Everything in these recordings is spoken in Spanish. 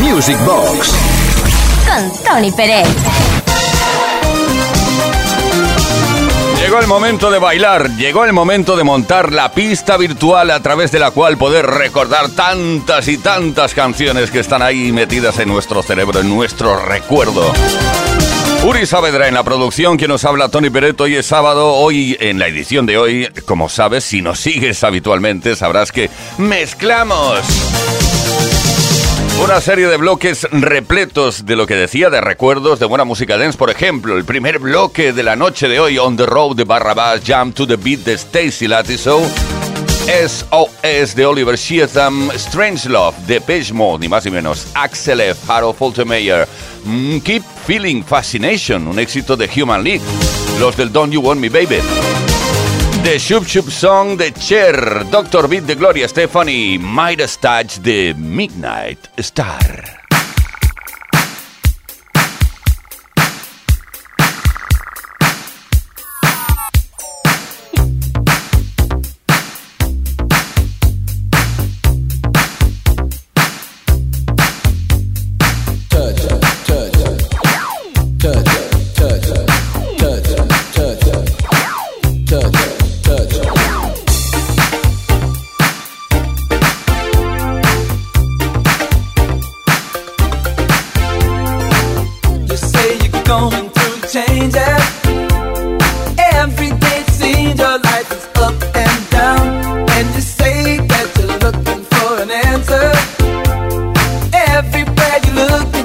Music Box con Tony Pérez. Llegó el momento de bailar, llegó el momento de montar la pista virtual a través de la cual poder recordar tantas y tantas canciones que están ahí metidas en nuestro cerebro, en nuestro recuerdo. Uri Saavedra en la producción, quien nos habla Tony Pereto. Hoy es sábado, hoy en la edición de hoy, como sabes, si nos sigues habitualmente, sabrás que mezclamos. Una serie de bloques repletos de lo que decía, de recuerdos de buena música dance. Por ejemplo, el primer bloque de la noche de hoy, On the Road de Barrabás, Jump to the Beat de Stacy Latiso. SOS de Oliver Sheatham, Strange Love de Page ni más ni menos, Axel F, Harold Faltermeyer, mm, Keep Feeling Fascination, un éxito de Human League, los del Don't You Want Me Baby. The Shoop Shoop Song de Cher, Doctor Beat de Gloria Stephanie, Midas Touch de Midnight Star. everywhere you look.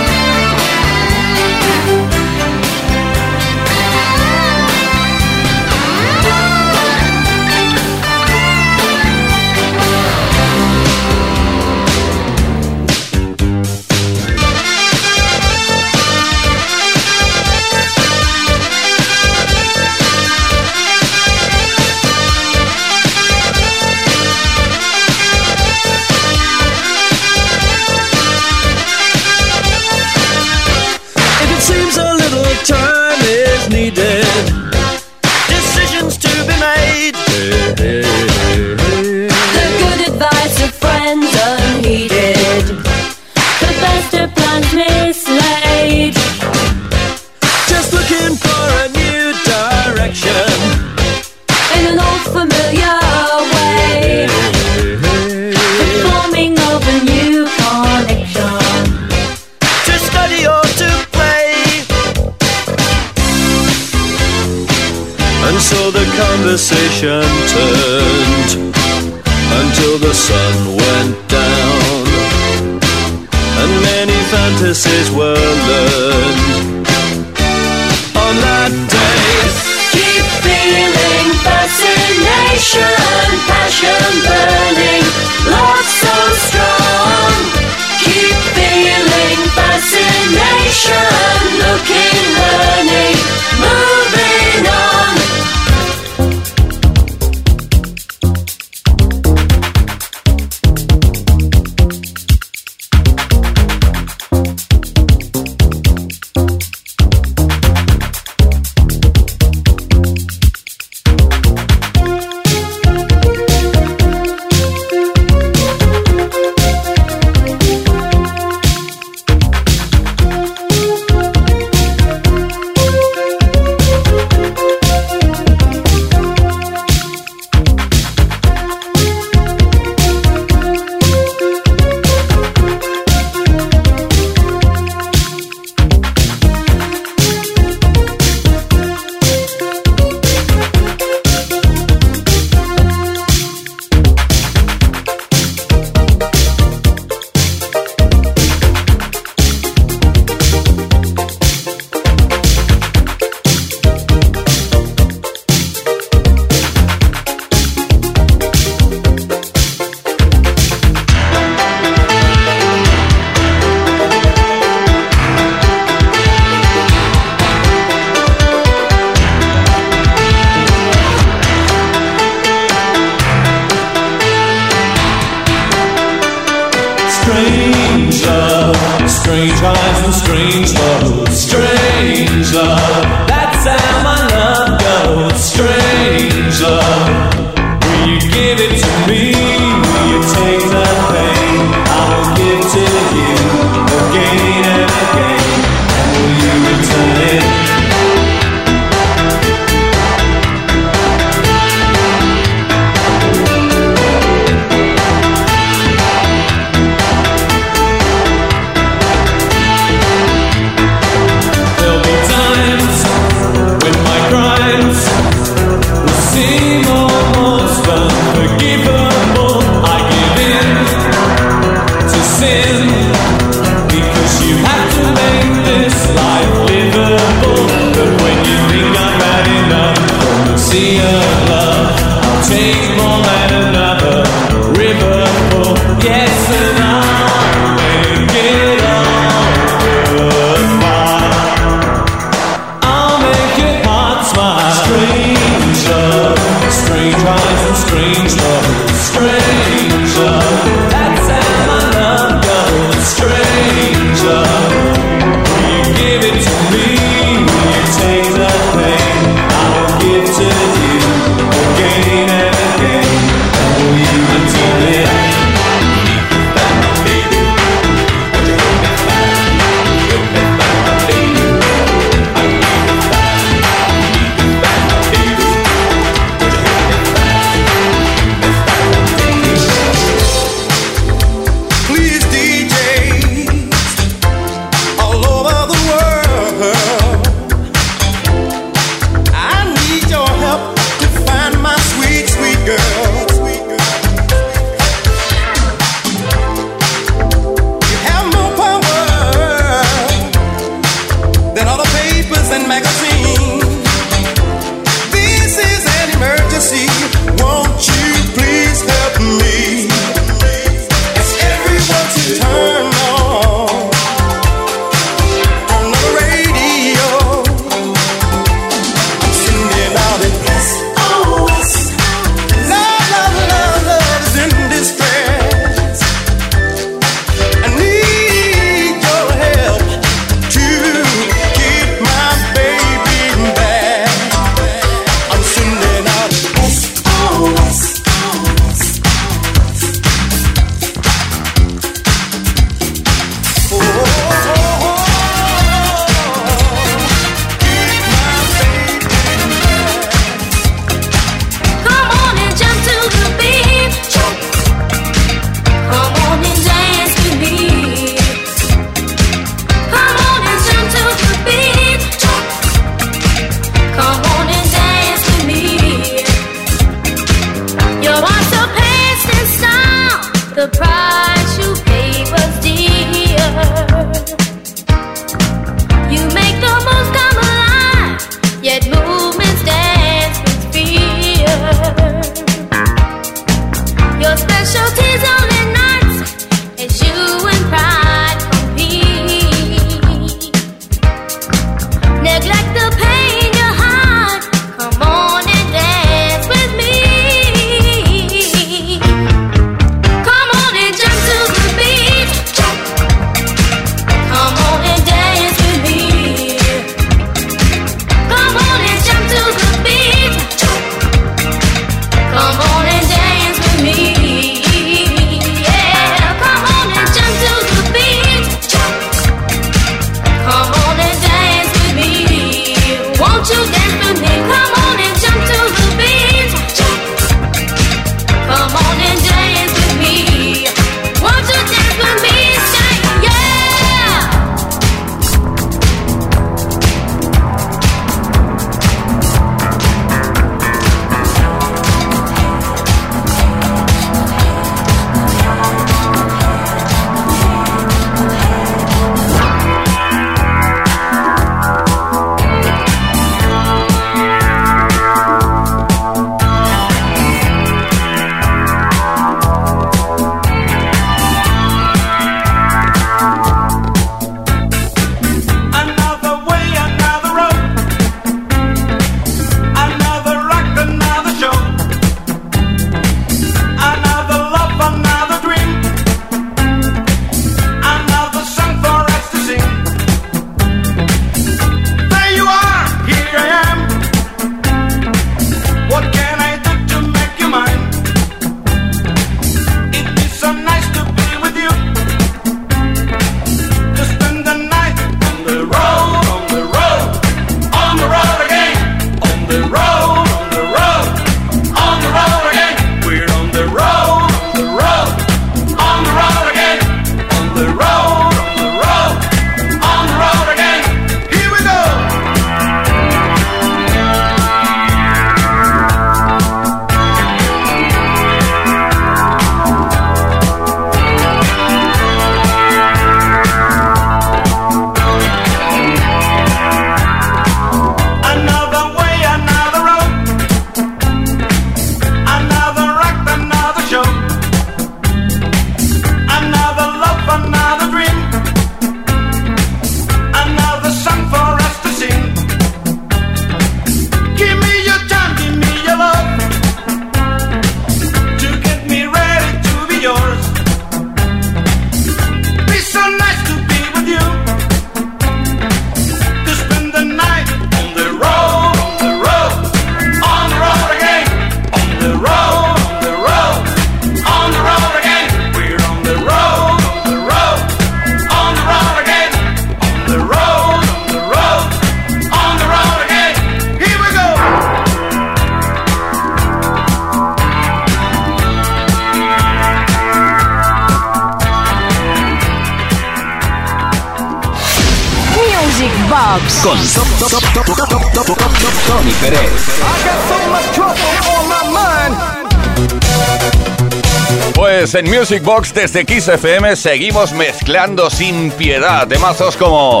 Pues en Music Box desde Kiss FM seguimos mezclando sin piedad temazos como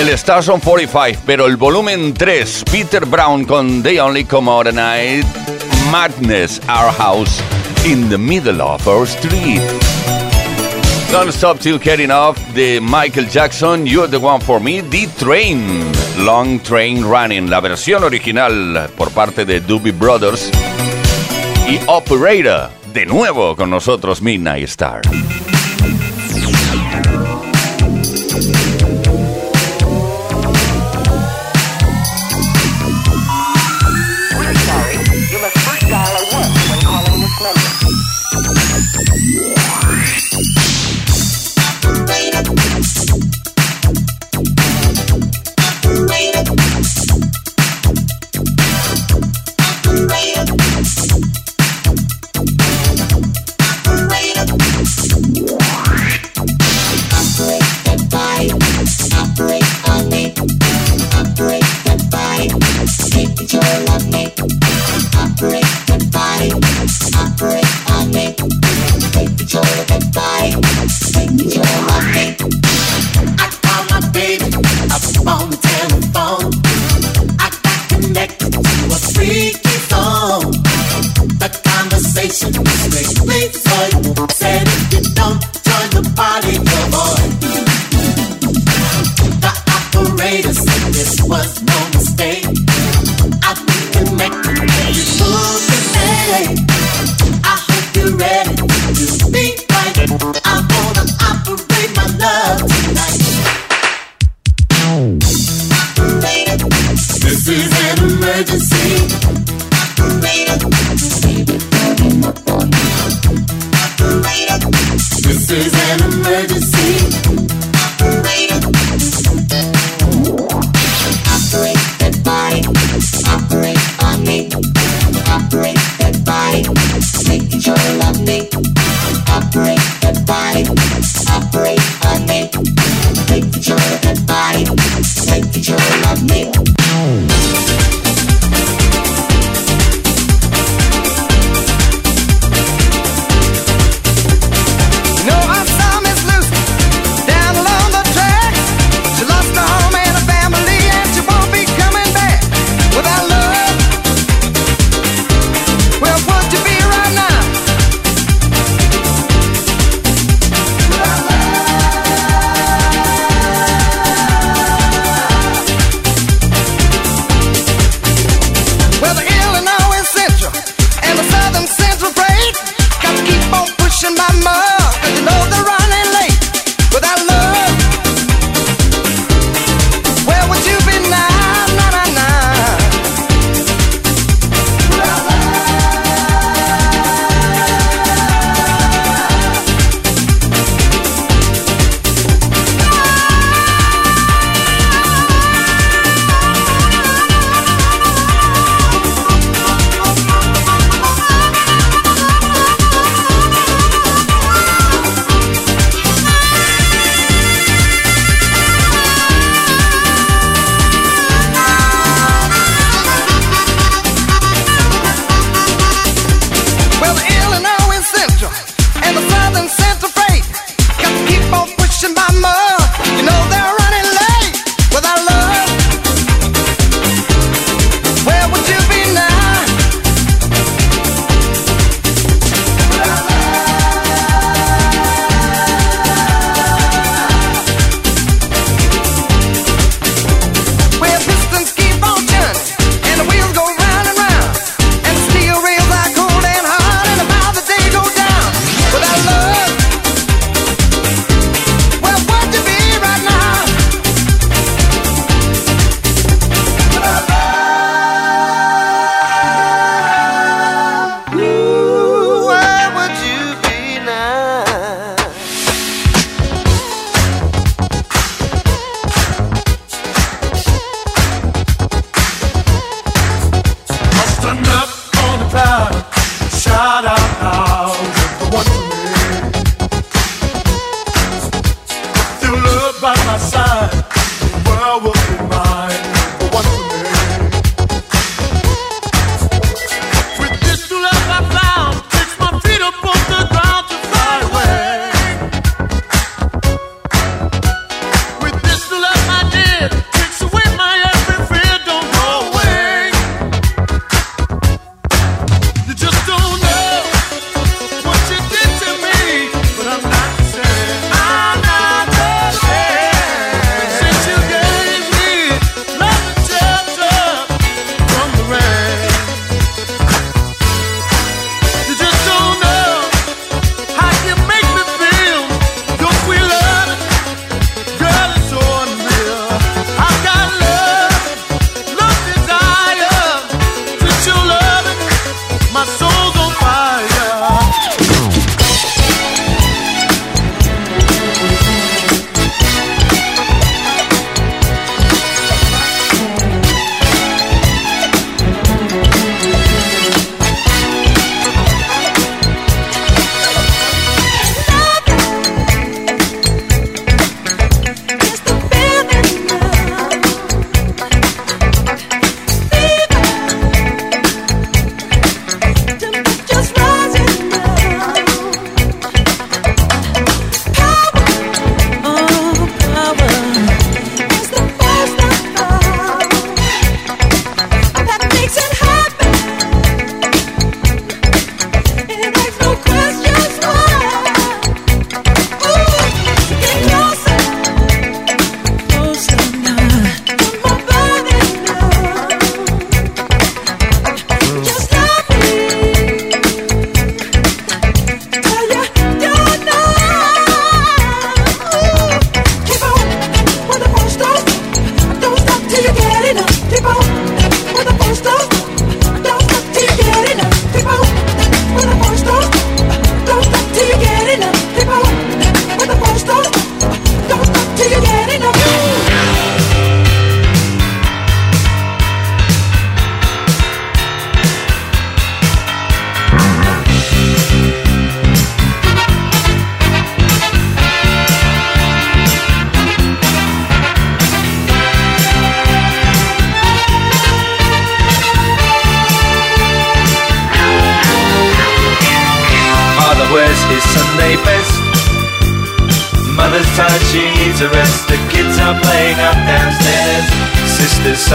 el Stars on 45, pero el volumen 3, Peter Brown con They Only Come Out at Night, Madness, Our House, in the Middle of Our Street. Don't Stop Till Getting Off de Michael Jackson, You're the One for Me, The Train, Long Train Running, la versión original por parte de Doobie Brothers y Operator, de nuevo con nosotros Midnight Star.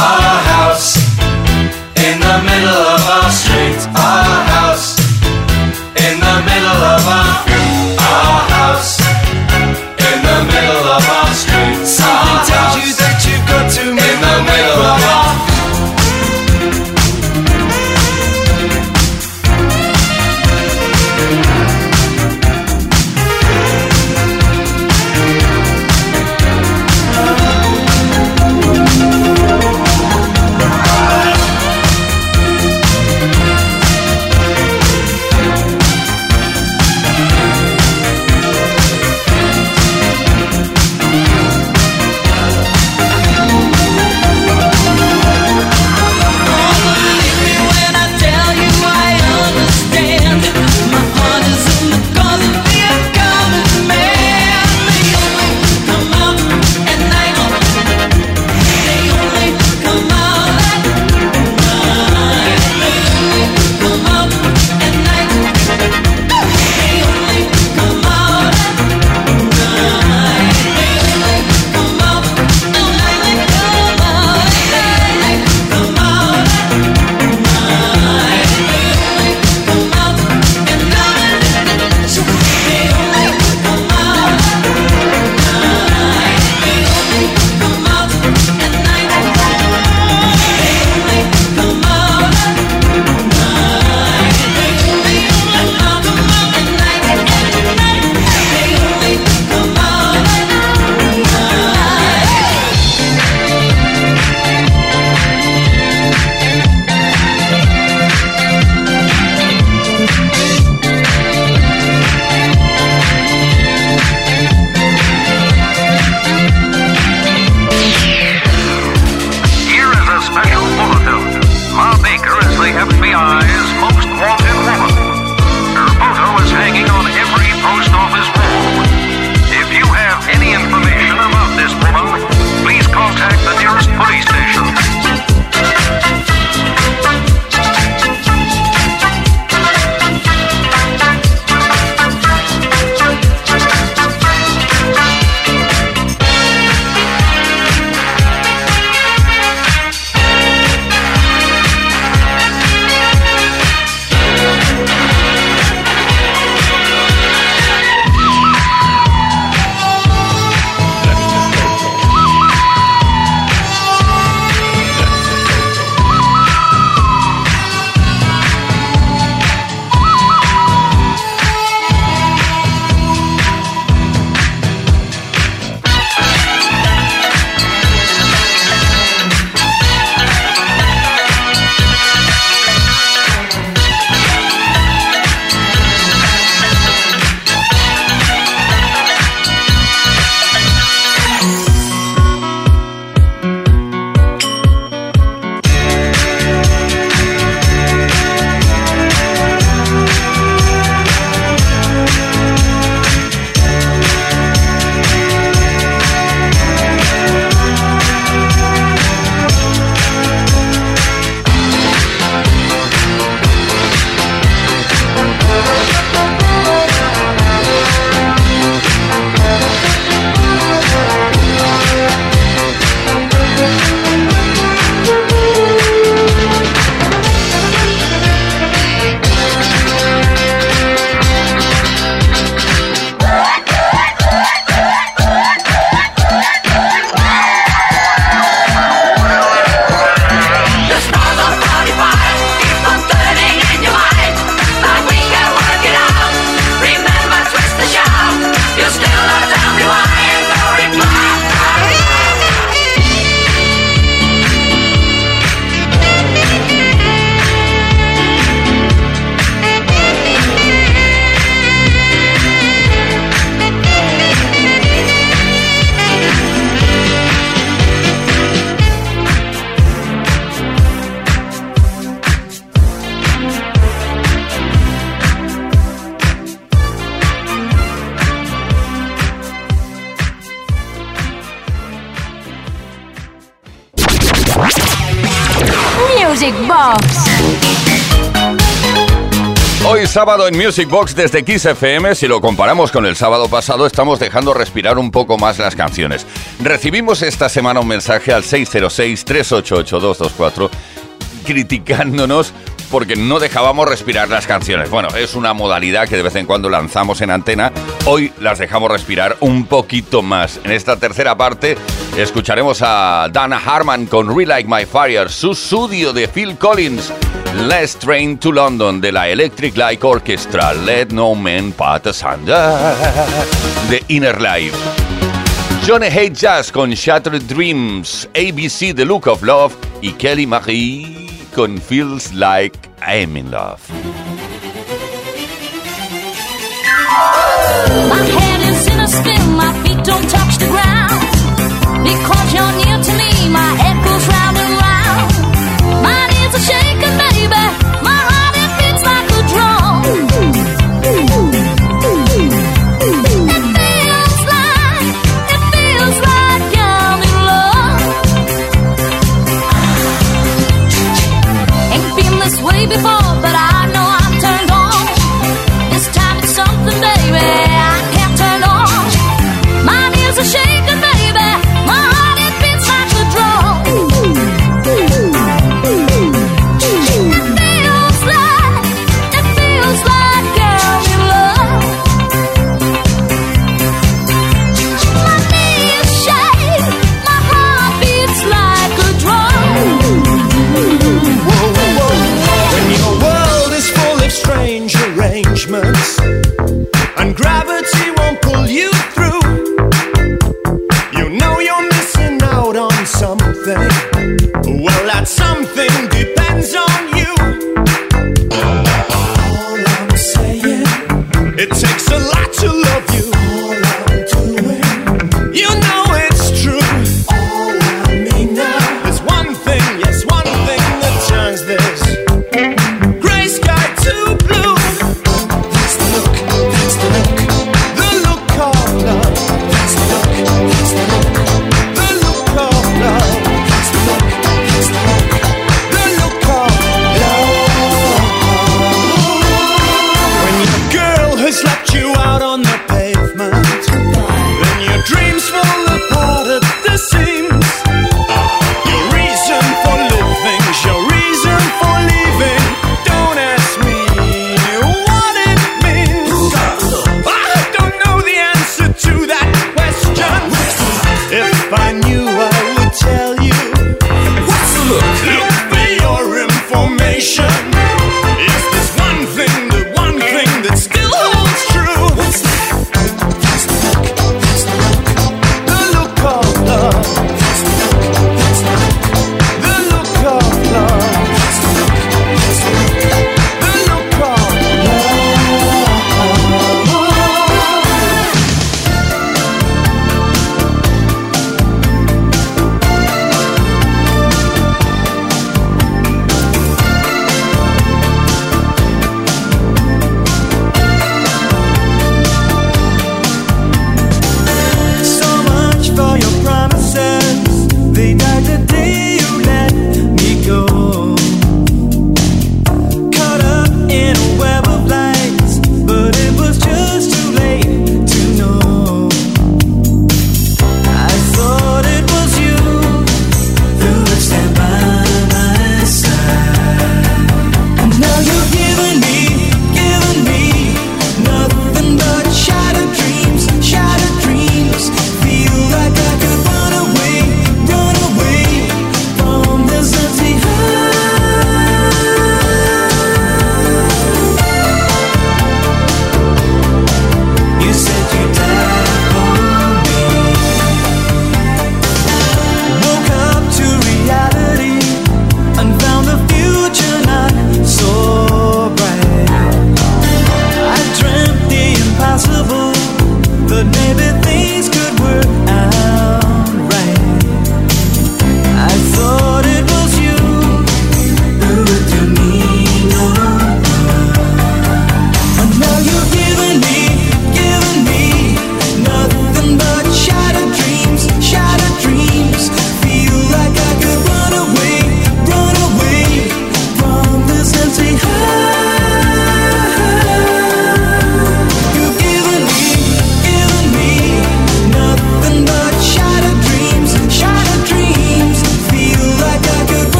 Our house in the middle of our street. Our house in the middle of our our house in the middle of our street. Something tells you that you've got to Music Box. Hoy sábado en Music Box desde Kiss FM, si lo comparamos con el sábado pasado, estamos dejando respirar un poco más las canciones. Recibimos esta semana un mensaje al 606-388-224 criticándonos porque no dejábamos respirar las canciones. Bueno, es una modalidad que de vez en cuando lanzamos en antena. Hoy las dejamos respirar un poquito más. En esta tercera parte escucharemos a Dana Harman con Relight My Fire, su estudio de Phil Collins. Let's Train to London de la Electric Light Orchestra, Let No Man Pat Asunder de Inner Life. Johnny Hate Jazz con Shattered Dreams, ABC The Look of Love y Kelly Marie Feels Like I'm in Love. My head is in a spin, my feet don't touch the ground. Because you're near to me,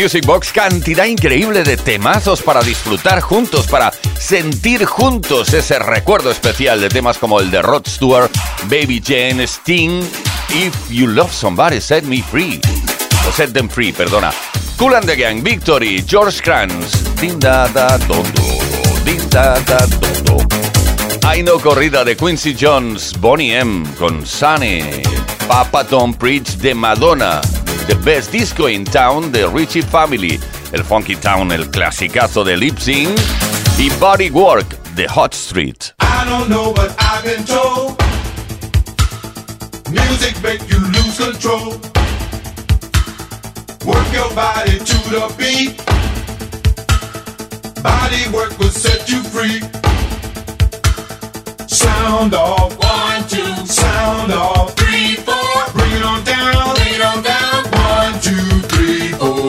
Music Box, cantidad increíble de temazos para disfrutar juntos, para sentir juntos ese recuerdo especial de temas como el de Rod Stewart, Baby Jane, Sting, If You Love Somebody, Set Me Free. O Set Them Free, perdona. Cool and the Gang, Victory, George Kranz, Din da da do da da. Hay corrida de Quincy Jones, Bonnie M con Sunny, Papa Don't Preach de Madonna, The Best Disco in Town de Richie Family, el Funky Town, el clasicazo de Lip Sync y Body Work de Hot Street. I don't know, but I've been told music make you lose control. Work your body to the beat. Body work will set you free. Sound off, one, two, sound off,